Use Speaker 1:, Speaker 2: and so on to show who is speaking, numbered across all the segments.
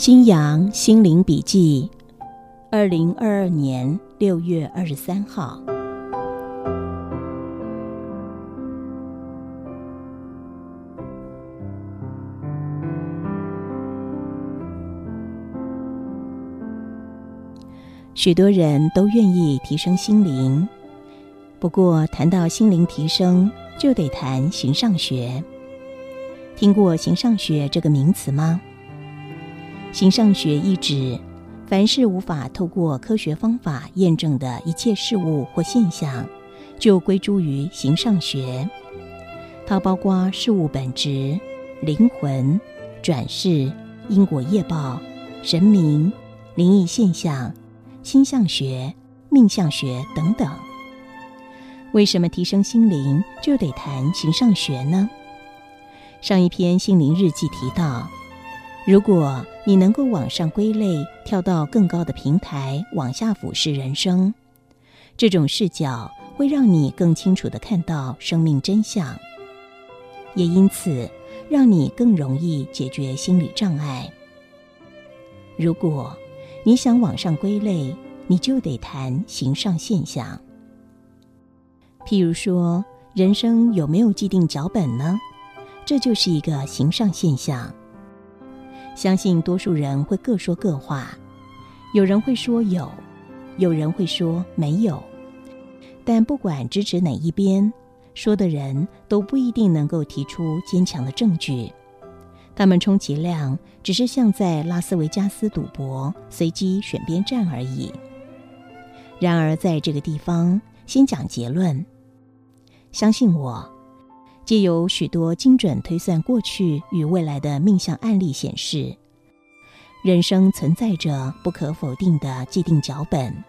Speaker 1: 新阳心灵笔记，二零二二年六月二十三号。许多人都愿意提升心灵，不过谈到心灵提升，就得谈形上学。听过形上学这个名词吗？形上学意指，凡是无法透过科学方法验证的一切事物或现象，就归诸于形上学。它包括事物本质、灵魂、转世、因果业报、神明、灵异现象、星象学、命相学等等。为什么提升心灵就得谈形上学呢？上一篇心灵日记提到。如果你能够往上归类，跳到更高的平台，往下俯视人生，这种视角会让你更清楚的看到生命真相，也因此让你更容易解决心理障碍。如果你想往上归类，你就得谈形上现象。譬如说，人生有没有既定脚本呢？这就是一个形上现象。相信多数人会各说各话，有人会说有，有人会说没有。但不管支持哪一边，说的人都不一定能够提出坚强的证据。他们充其量只是像在拉斯维加斯赌博，随机选边站而已。然而，在这个地方，先讲结论。相信我。借由许多精准推算过去与未来的命相案例显示，人生存在着不可否定的既定脚本。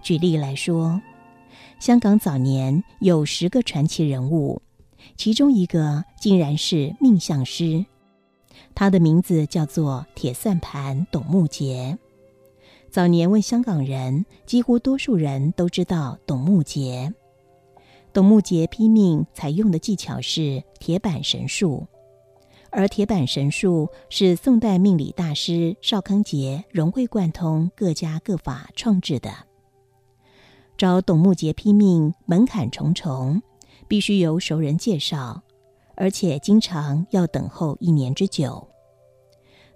Speaker 1: 举例来说，香港早年有十个传奇人物，其中一个竟然是命相师，他的名字叫做铁算盘董木杰。早年问香港人，几乎多数人都知道董木杰。董木杰批命采用的技巧是铁板神术，而铁板神术是宋代命理大师邵康节融会贯通各家各法创制的。找董木杰批命门槛重重，必须由熟人介绍，而且经常要等候一年之久。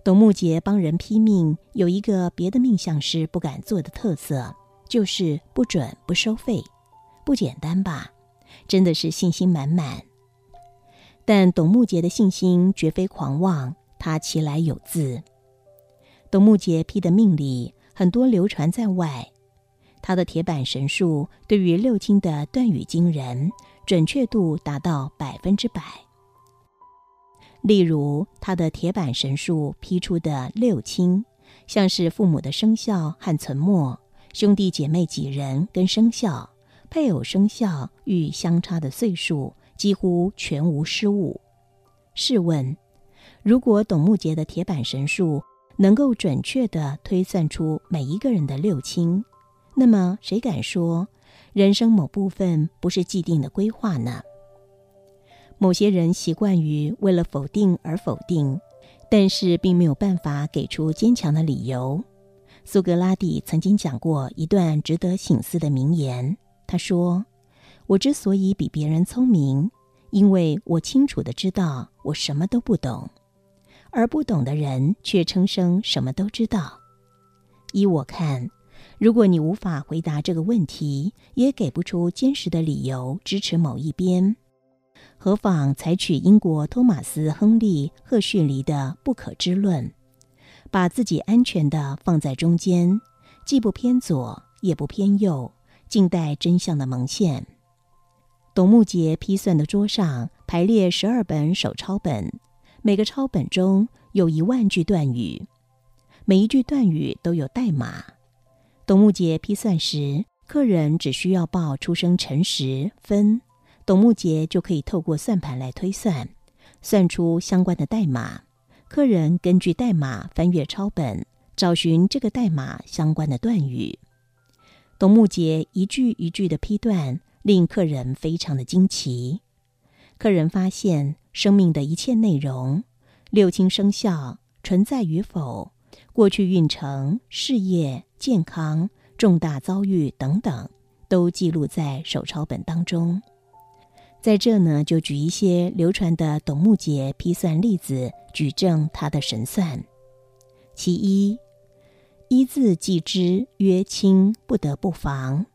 Speaker 1: 董木杰帮人批命有一个别的命相师不敢做的特色，就是不准不收费，不简单吧？真的是信心满满，但董木杰的信心绝非狂妄，他其来有自。董木杰批的命理很多流传在外，他的铁板神术对于六亲的断语惊人，准确度达到百分之百。例如，他的铁板神术批出的六亲，像是父母的生肖和存没，兄弟姐妹几人跟生肖。配偶生肖与相差的岁数几乎全无失误。试问，如果董木杰的铁板神术能够准确地推算出每一个人的六亲，那么谁敢说人生某部分不是既定的规划呢？某些人习惯于为了否定而否定，但是并没有办法给出坚强的理由。苏格拉底曾经讲过一段值得醒思的名言。他说：“我之所以比别人聪明，因为我清楚的知道我什么都不懂，而不懂的人却称声什么都知道。依我看，如果你无法回答这个问题，也给不出坚实的理由支持某一边，何妨采取英国托马斯·亨利·赫胥黎的不可知论，把自己安全的放在中间，既不偏左，也不偏右。”静待真相的蒙现。董木杰批算的桌上排列十二本手抄本，每个抄本中有一万句断语。每一句断语都有代码。董木杰批算时，客人只需要报出生辰时分，董木杰就可以透过算盘来推算，算出相关的代码。客人根据代码翻阅抄本，找寻这个代码相关的断语。董木节一句一句的批断，令客人非常的惊奇。客人发现，生命的一切内容，六亲生肖存在与否，过去运程、事业、健康、重大遭遇等等，都记录在手抄本当中。在这呢，就举一些流传的董木节批算例子，举证他的神算。其一，一字记之，曰亲，不得不防。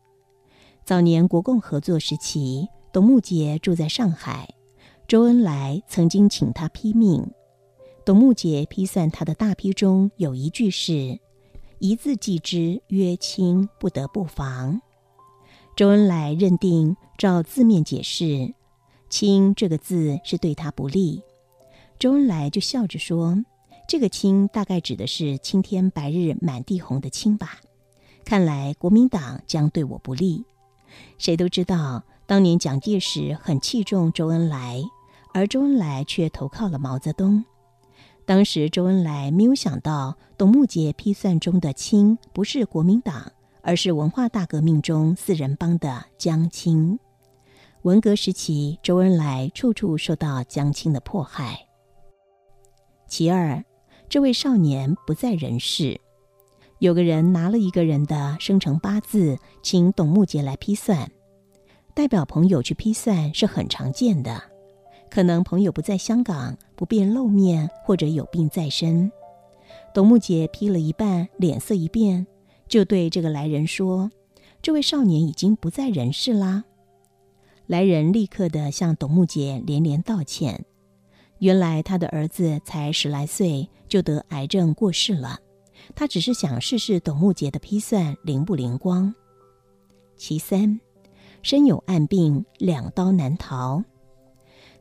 Speaker 1: 早年国共合作时期，董木杰住在上海，周恩来曾经请他批命。董木杰批算他的大批中有一句是“一字记之，曰亲，不得不防”。周恩来认定，照字面解释。青这个字是对他不利，周恩来就笑着说：“这个青大概指的是青天白日满地红的青吧？看来国民党将对我不利。”谁都知道，当年蒋介石很器重周恩来，而周恩来却投靠了毛泽东。当时周恩来没有想到，董木杰批算中的青不是国民党，而是文化大革命中四人帮的江青。文革时期，周恩来处处受到江青的迫害。其二，这位少年不在人世，有个人拿了一个人的生辰八字，请董木杰来批算，代表朋友去批算是很常见的。可能朋友不在香港，不便露面，或者有病在身。董木杰批了一半，脸色一变，就对这个来人说：“这位少年已经不在人世啦。”来人立刻的向董木杰连连道歉。原来他的儿子才十来岁就得癌症过世了，他只是想试试董木杰的批算灵不灵光。其三，身有暗病，两刀难逃。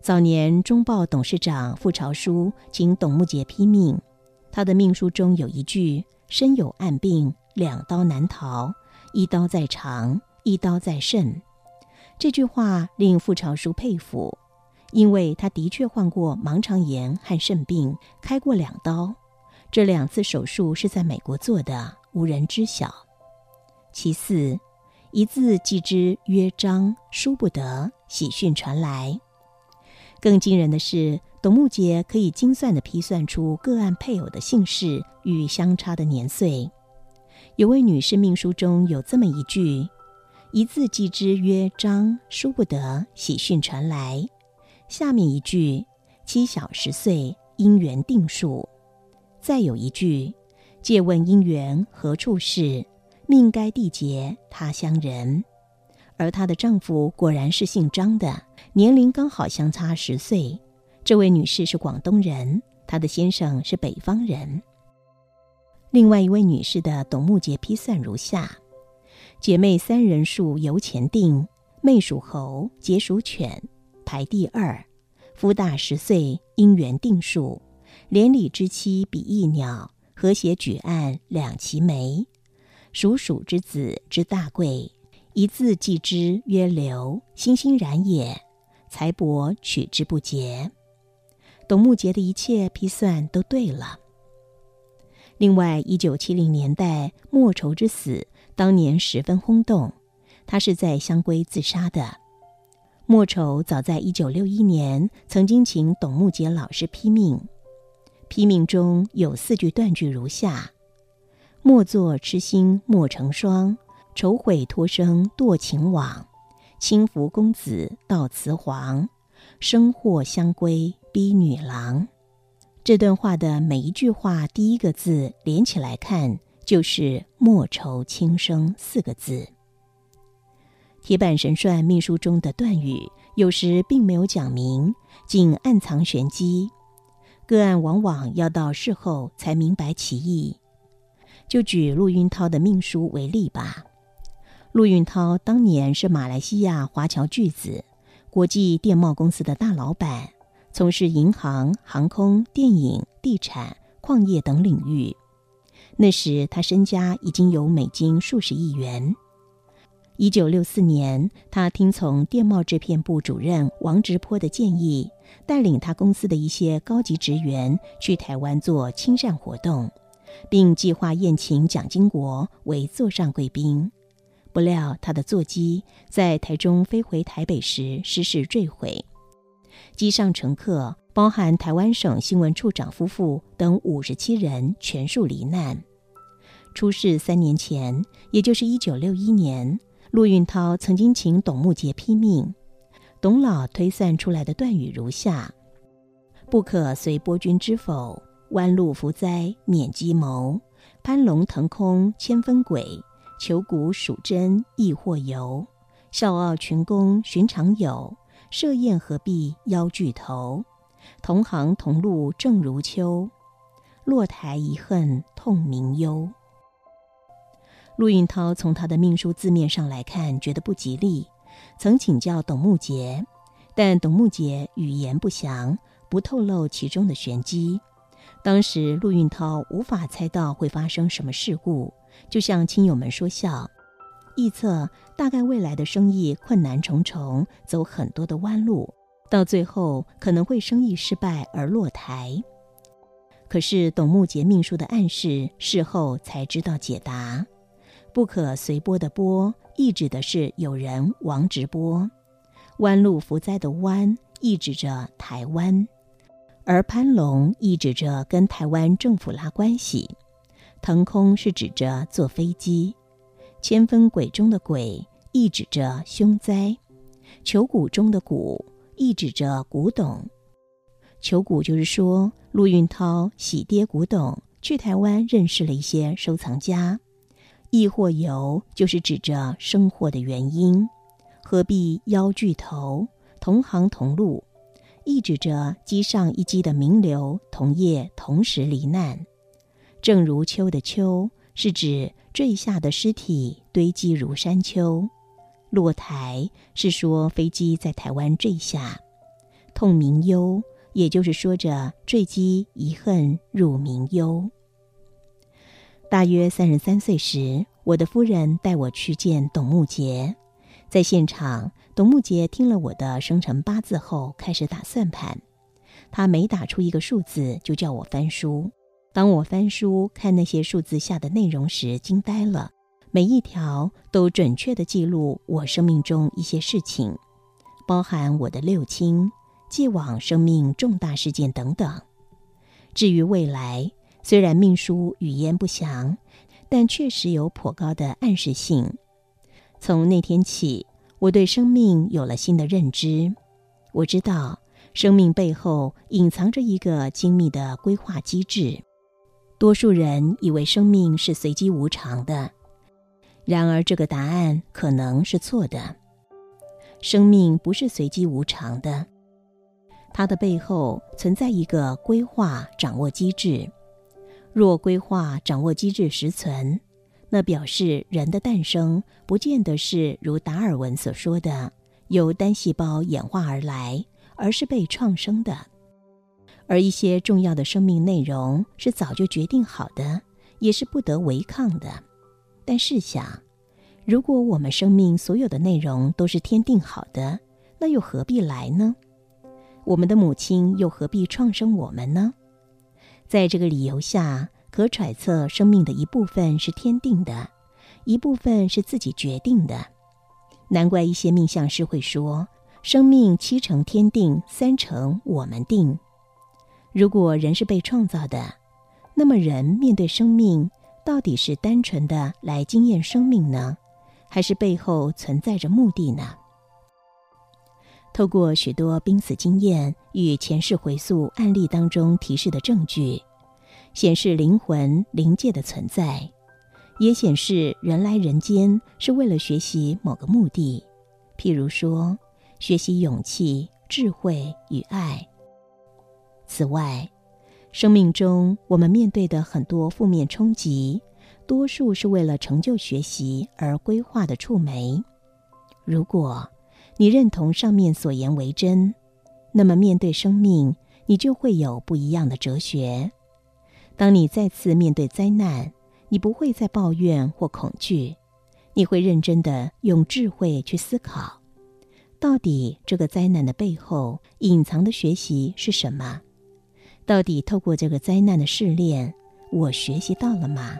Speaker 1: 早年中报董事长傅朝书请董木杰批命，他的命书中有一句：“身有暗病，两刀难逃，一刀在肠，一刀在肾。”这句话令傅朝书佩服，因为他的确患过盲肠炎和肾病，开过两刀。这两次手术是在美国做的，无人知晓。其四，一字记之曰章，书不得，喜讯传来。更惊人的是，董木杰可以精算的批算出个案配偶的姓氏与相差的年岁。有位女士命书中有这么一句。一字记之曰章，殊不得喜讯传来。下面一句，妻小十岁，姻缘定数。再有一句，借问姻缘何处是？命该缔结他乡人。而她的丈夫果然是姓张的，年龄刚好相差十岁。这位女士是广东人，她的先生是北方人。另外一位女士的董木节批算如下。姐妹三人数由前定，妹属猴，姐属犬，排第二。夫大十岁，姻缘定数。连理之妻比翼鸟，和谐举案两齐眉。属鼠之子之大贵，一字记之曰流，欣欣然也。财帛取之不竭。董木杰的一切批算都对了。另外，一九七零年代莫愁之死。当年十分轰动，他是在香闺自杀的。莫愁早在一九六一年曾经请董木杰老师批命，批命中有四句断句如下：莫作痴心莫成双，愁悔托生堕情网，轻浮公子到雌黄，生祸相归逼女郎。这段话的每一句话第一个字连起来看。就是“莫愁轻生”四个字。铁板神算秘书中的断语，有时并没有讲明，仅暗藏玄机。个案往往要到事后才明白其意。就举陆运涛的命书为例吧。陆运涛当年是马来西亚华侨巨子，国际电贸公司的大老板，从事银行、航空、电影、地产、矿业等领域。那时他身家已经有美金数十亿元。一九六四年，他听从电贸制片部主任王直坡的建议，带领他公司的一些高级职员去台湾做亲善活动，并计划宴请蒋经国为座上贵宾。不料，他的座机在台中飞回台北时失事坠毁，机上乘客包含台湾省新闻处长夫妇等五十七人全数罹难。出事三年前，也就是一九六一年。陆运涛曾经请董木杰批命，董老推算出来的断语如下：“不可随波君之否，弯路伏灾免机谋，攀龙腾空千分鬼，求古属真亦或游。笑傲群公寻常有，设宴何必邀巨头？同行同路正如秋，落台遗恨痛明忧。”陆运涛从他的命书字面上来看，觉得不吉利，曾请教董木杰，但董木杰语言不详，不透露其中的玄机。当时陆运涛无法猜到会发生什么事故，就向亲友们说笑，臆测大概未来的生意困难重重，走很多的弯路，到最后可能会生意失败而落台。可是董木杰命书的暗示，事后才知道解答。不可随波的波，意指的是有人王直播；弯路伏灾的弯，意指着台湾；而攀龙意指着跟台湾政府拉关系；腾空是指着坐飞机；千分鬼中的鬼，意指着凶灾；求古中的古，意指着古董。求古就是说，陆运涛喜跌古董，去台湾认识了一些收藏家。亦或由，就是指着生祸的原因，何必邀巨头同行同路？亦指着机上一机的名流同业同时罹难。正如秋的秋，是指坠下的尸体堆积如山丘。落台是说飞机在台湾坠下。痛明忧，也就是说着坠机遗恨入明忧。大约三十三岁时，我的夫人带我去见董木杰。在现场，董木杰听了我的生辰八字后，开始打算盘。他每打出一个数字，就叫我翻书。当我翻书看那些数字下的内容时，惊呆了。每一条都准确地记录我生命中一些事情，包含我的六亲、既往生命重大事件等等。至于未来，虽然命书语言不详，但确实有颇高的暗示性。从那天起，我对生命有了新的认知。我知道，生命背后隐藏着一个精密的规划机制。多数人以为生命是随机无常的，然而这个答案可能是错的。生命不是随机无常的，它的背后存在一个规划掌握机制。若规划掌握机制实存，那表示人的诞生不见得是如达尔文所说的由单细胞演化而来，而是被创生的。而一些重要的生命内容是早就决定好的，也是不得违抗的。但试想，如果我们生命所有的内容都是天定好的，那又何必来呢？我们的母亲又何必创生我们呢？在这个理由下，可揣测生命的一部分是天定的，一部分是自己决定的。难怪一些命相师会说，生命七成天定，三成我们定。如果人是被创造的，那么人面对生命，到底是单纯的来经验生命呢，还是背后存在着目的呢？透过许多濒死经验与前世回溯案例当中提示的证据，显示灵魂灵界的存在，也显示人来人间是为了学习某个目的，譬如说学习勇气、智慧与爱。此外，生命中我们面对的很多负面冲击，多数是为了成就学习而规划的触媒。如果你认同上面所言为真，那么面对生命，你就会有不一样的哲学。当你再次面对灾难，你不会再抱怨或恐惧，你会认真的用智慧去思考，到底这个灾难的背后隐藏的学习是什么？到底透过这个灾难的试炼，我学习到了吗？